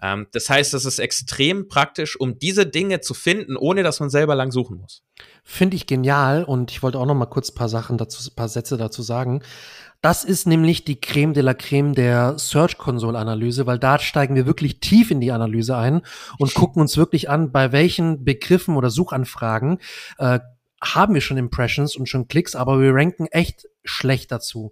Ähm, das heißt, es ist extrem praktisch, um diese Dinge zu finden, ohne dass man selber lang suchen muss. Finde ich genial und ich wollte auch noch mal kurz ein paar Sachen dazu, paar Sätze dazu sagen. Das ist nämlich die Creme de la Creme der Search Console Analyse, weil da steigen wir wirklich tief in die Analyse ein und gucken uns wirklich an, bei welchen Begriffen oder Suchanfragen äh, haben wir schon Impressions und schon Klicks, aber wir ranken echt schlecht dazu.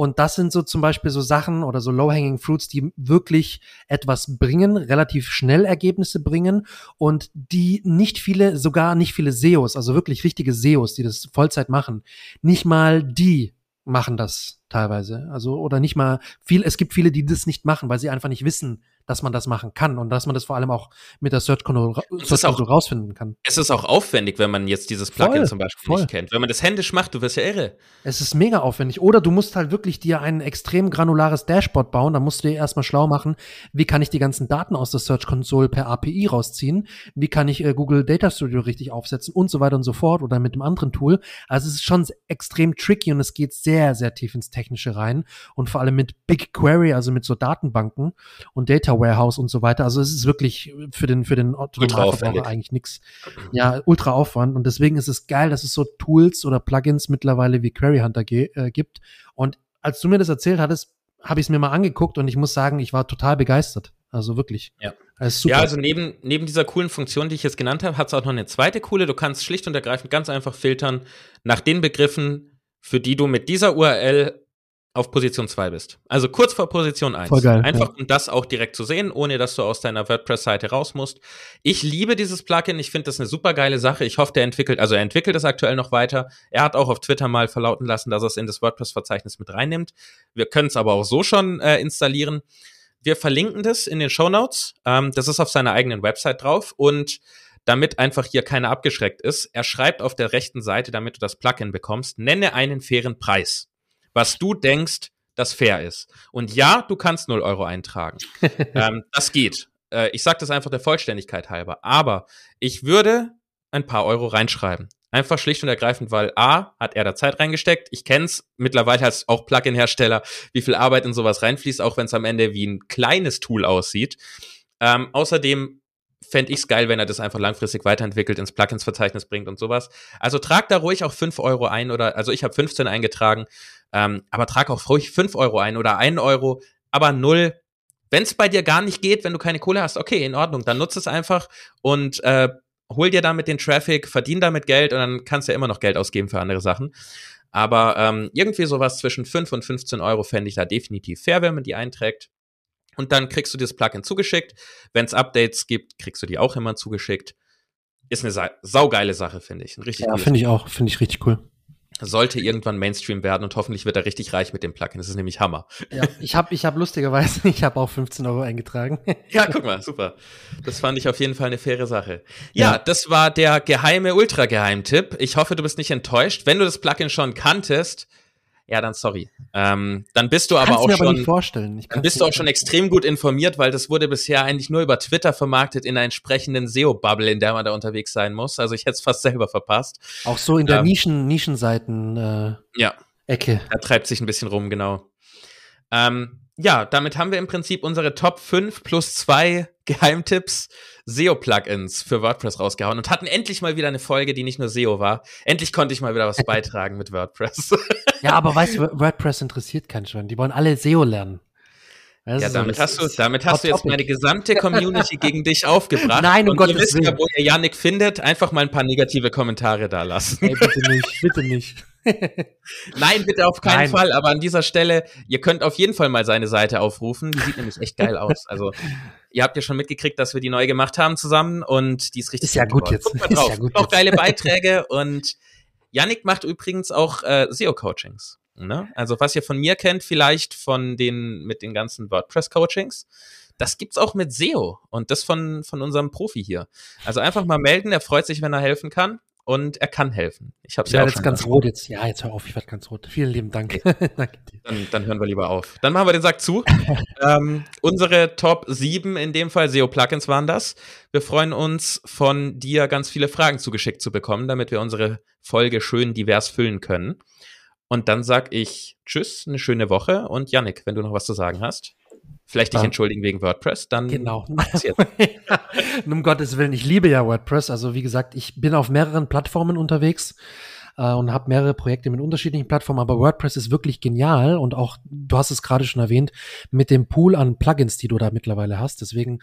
Und das sind so zum Beispiel so Sachen oder so low-hanging fruits, die wirklich etwas bringen, relativ schnell Ergebnisse bringen und die nicht viele, sogar nicht viele SEOs, also wirklich richtige SEOs, die das Vollzeit machen, nicht mal die machen das teilweise. Also, oder nicht mal viel, es gibt viele, die das nicht machen, weil sie einfach nicht wissen, dass man das machen kann und dass man das vor allem auch mit der Search Console, Search Console rausfinden kann. Es ist auch aufwendig, wenn man jetzt dieses Plugin voll, zum Beispiel voll. nicht kennt. Wenn man das händisch macht, du wirst ja irre. Es ist mega aufwendig. Oder du musst halt wirklich dir ein extrem granulares Dashboard bauen. Da musst du dir erstmal schlau machen, wie kann ich die ganzen Daten aus der Search Console per API rausziehen? Wie kann ich äh, Google Data Studio richtig aufsetzen und so weiter und so fort oder mit einem anderen Tool. Also es ist schon extrem tricky und es geht sehr, sehr tief ins Technische rein und vor allem mit BigQuery, also mit so Datenbanken und Data Warehouse und so weiter. Also es ist wirklich für den, für den Autonomalverbraucher eigentlich nichts. Ja, ultra Aufwand. Und deswegen ist es geil, dass es so Tools oder Plugins mittlerweile wie Query Hunter äh, gibt. Und als du mir das erzählt hattest, habe ich es mir mal angeguckt und ich muss sagen, ich war total begeistert. Also wirklich. Ja. Also ja, also neben, neben dieser coolen Funktion, die ich jetzt genannt habe, hat es auch noch eine zweite coole. Du kannst schlicht und ergreifend ganz einfach filtern nach den Begriffen, für die du mit dieser URL auf Position 2 bist. Also kurz vor Position 1. Voll geil, Einfach ja. um das auch direkt zu sehen, ohne dass du aus deiner WordPress-Seite raus musst. Ich liebe dieses Plugin. Ich finde das eine super geile Sache. Ich hoffe, der entwickelt, also er entwickelt es aktuell noch weiter. Er hat auch auf Twitter mal verlauten lassen, dass er es in das WordPress-Verzeichnis mit reinnimmt. Wir können es aber auch so schon äh, installieren. Wir verlinken das in den Show Notes. Ähm, das ist auf seiner eigenen Website drauf und damit einfach hier keiner abgeschreckt ist. Er schreibt auf der rechten Seite, damit du das Plugin bekommst, nenne einen fairen Preis was du denkst, das fair ist. Und ja, du kannst 0 Euro eintragen. ähm, das geht. Äh, ich sage das einfach der Vollständigkeit halber. Aber ich würde ein paar Euro reinschreiben. Einfach schlicht und ergreifend, weil A, hat er da Zeit reingesteckt. Ich kenn's mittlerweile als auch Plugin-Hersteller, wie viel Arbeit in sowas reinfließt, auch wenn es am Ende wie ein kleines Tool aussieht. Ähm, außerdem fände ich es geil, wenn er das einfach langfristig weiterentwickelt, ins Plugins-Verzeichnis bringt und sowas. Also trag da ruhig auch 5 Euro ein oder, also ich habe 15 eingetragen, ähm, aber trag auch ruhig 5 Euro ein oder 1 Euro, aber null. Wenn es bei dir gar nicht geht, wenn du keine Kohle hast, okay, in Ordnung, dann nutze es einfach und äh, hol dir damit den Traffic, verdien damit Geld und dann kannst du ja immer noch Geld ausgeben für andere Sachen. Aber ähm, irgendwie sowas zwischen 5 und 15 Euro fände ich da definitiv fair, wenn man die einträgt. Und dann kriegst du dieses Plugin zugeschickt. Wenn es Updates gibt, kriegst du die auch immer zugeschickt. Ist eine sa saugeile Sache, finde ich. richtig ja, finde ich auch. Finde ich richtig cool. Sollte irgendwann Mainstream werden und hoffentlich wird er richtig reich mit dem Plugin. Das ist nämlich Hammer. Ja, ich habe ich hab lustigerweise, ich habe auch 15 Euro eingetragen. Ja, guck mal, super. Das fand ich auf jeden Fall eine faire Sache. Ja, ja. das war der geheime Ultra-Geheimtipp. Ich hoffe, du bist nicht enttäuscht. Wenn du das Plugin schon kanntest, ja, dann sorry. Ähm, dann bist du aber auch mir schon. aber nicht vorstellen. Ich dann bist du auch schon extrem gut informiert, weil das wurde bisher eigentlich nur über Twitter vermarktet in einer entsprechenden SEO-Bubble, in der man da unterwegs sein muss. Also ich hätte es fast selber verpasst. Auch so in der Ja. Nischen, Nischenseiten äh, Ja, Ecke. da treibt sich ein bisschen rum, genau. Ähm, ja, damit haben wir im Prinzip unsere Top 5 plus 2 Geheimtipps SEO-Plugins für WordPress rausgehauen und hatten endlich mal wieder eine Folge, die nicht nur SEO war. Endlich konnte ich mal wieder was beitragen mit WordPress. Ja, aber weißt du, WordPress interessiert keinen Schwein. Die wollen alle SEO lernen. Das Ja, so- damit das hast du, damit hast du jetzt Topic. meine gesamte Community gegen dich aufgebracht. Nein, um und ihr Gottes wisst ja, Willen. wo ihr Yannick findet, einfach mal ein paar negative Kommentare da lassen. Ey, bitte nicht, bitte nicht. Nein, bitte auf keinen Nein. Fall, aber an dieser Stelle, ihr könnt auf jeden Fall mal seine Seite aufrufen. Die sieht nämlich echt geil aus. Also, ihr habt ja schon mitgekriegt, dass wir die neu gemacht haben zusammen und die ist richtig Ist ja gut geworden. jetzt. Guckt mal Ist drauf. ja gut auch geile Beiträge und Yannick macht übrigens auch äh, SEO-Coachings. Ne? Also, was ihr von mir kennt, vielleicht von den, mit den ganzen WordPress-Coachings. Das gibt's auch mit SEO und das von, von unserem Profi hier. Also einfach mal melden, er freut sich, wenn er helfen kann und er kann helfen. Ich habe ja auch werde jetzt ganz rot jetzt. Ja, jetzt hör auf, ich werde ganz rot. Vielen lieben Dank. Danke dir. Dann, dann hören wir lieber auf. Dann machen wir den Sack zu. ähm, unsere Top 7, in dem Fall SEO-Plugins waren das. Wir freuen uns, von dir ganz viele Fragen zugeschickt zu bekommen, damit wir unsere Folge schön divers füllen können. Und dann sag ich Tschüss, eine schöne Woche. Und Yannick, wenn du noch was zu sagen hast, vielleicht dich entschuldigen wegen WordPress, dann Genau. passiert. um Gottes Willen, ich liebe ja WordPress. Also wie gesagt, ich bin auf mehreren Plattformen unterwegs äh, und habe mehrere Projekte mit unterschiedlichen Plattformen, aber WordPress ist wirklich genial und auch, du hast es gerade schon erwähnt, mit dem Pool an Plugins, die du da mittlerweile hast. Deswegen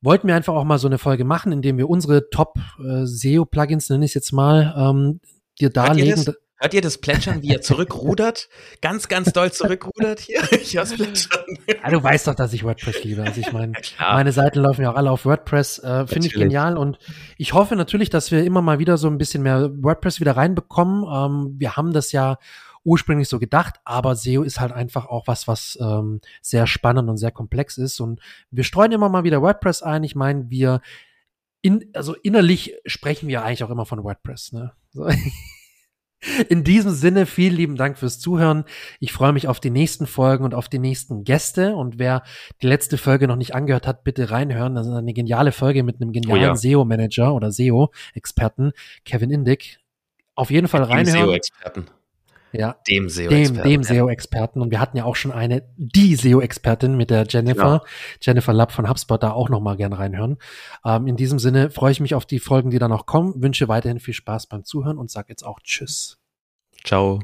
wollten wir einfach auch mal so eine Folge machen, indem wir unsere Top äh, nenne ich es jetzt mal, ähm, dir Hört ihr, darlegen. das? Hört ihr das Plätschern, wie er zurückrudert? Ganz, ganz doll zurückrudert hier. Ich hör's plätschern. Ja, du weißt doch, dass ich WordPress liebe. Also ich meine, klar. meine Seiten laufen ja auch alle auf WordPress. Äh, Finde ich genial und ich hoffe natürlich, dass wir immer mal wieder so ein bisschen mehr WordPress wieder reinbekommen. Ähm, wir haben das ja ursprünglich so gedacht, aber SEO ist halt einfach auch was, was ähm, sehr spannend und sehr komplex ist und wir streuen immer mal wieder WordPress ein. Ich meine, wir in, also innerlich sprechen wir eigentlich auch immer von WordPress. Ne? So. In diesem Sinne, vielen lieben Dank fürs Zuhören. Ich freue mich auf die nächsten Folgen und auf die nächsten Gäste. Und wer die letzte Folge noch nicht angehört hat, bitte reinhören. Das ist eine geniale Folge mit einem genialen Oh ja. SEO-Manager oder SEO-Experten, Kevin Indick. Auf jeden Fall Dem reinhören. SEO-Experten. Ja, Dem dem, SEO-Experten. dem SEO-Experten. Und wir hatten ja auch schon eine, die SEO-Expertin mit der Jennifer, Jennifer Lapp von HubSpot, da auch noch mal gern reinhören. Ähm, in diesem Sinne freue ich mich auf die Folgen, die da noch kommen, wünsche weiterhin viel Spaß beim Zuhören und sag jetzt auch Tschüss. Ciao.